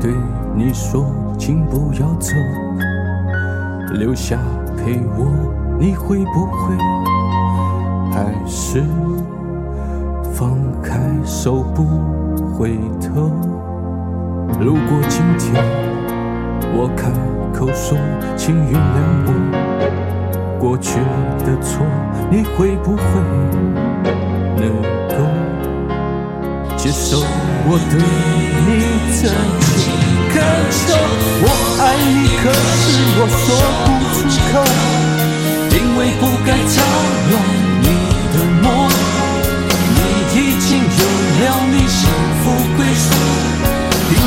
对你说，请不要走，留下陪我，你会不会还是放开手不回头？如果今天我开口说，请原谅我。过去的错，你会不会能够接受我对你的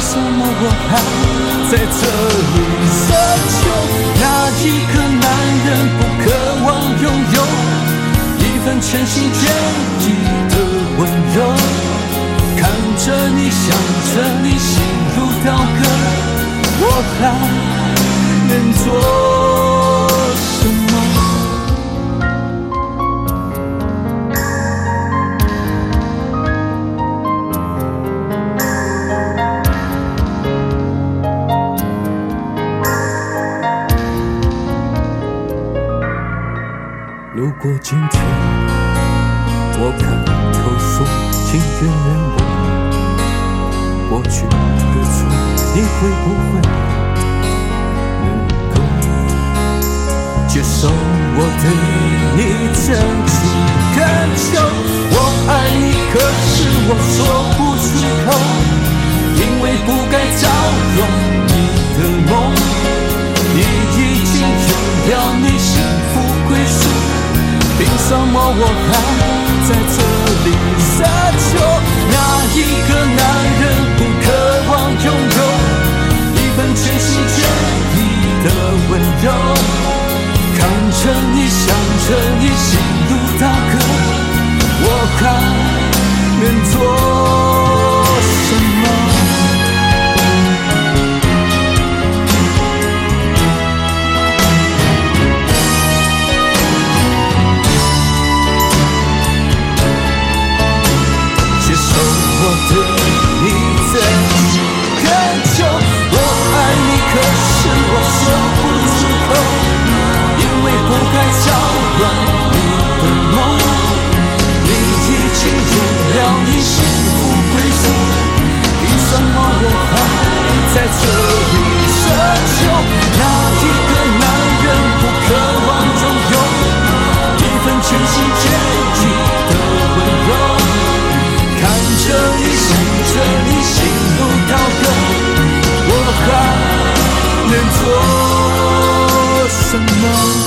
怎么我还在这里奢求？哪一个男人不渴望拥有一份全心全意的温柔？看着你，想着你，心如刀割，我还能做如果今天我开口说，请原谅我过去的错，你会不会能够接受我对你真情恳求？我爱你，可是我说我还在这里奢求？哪一个男人不渴望拥有一份全心全意的温柔？看着你，想着你，心如刀割，我还我还能做什么？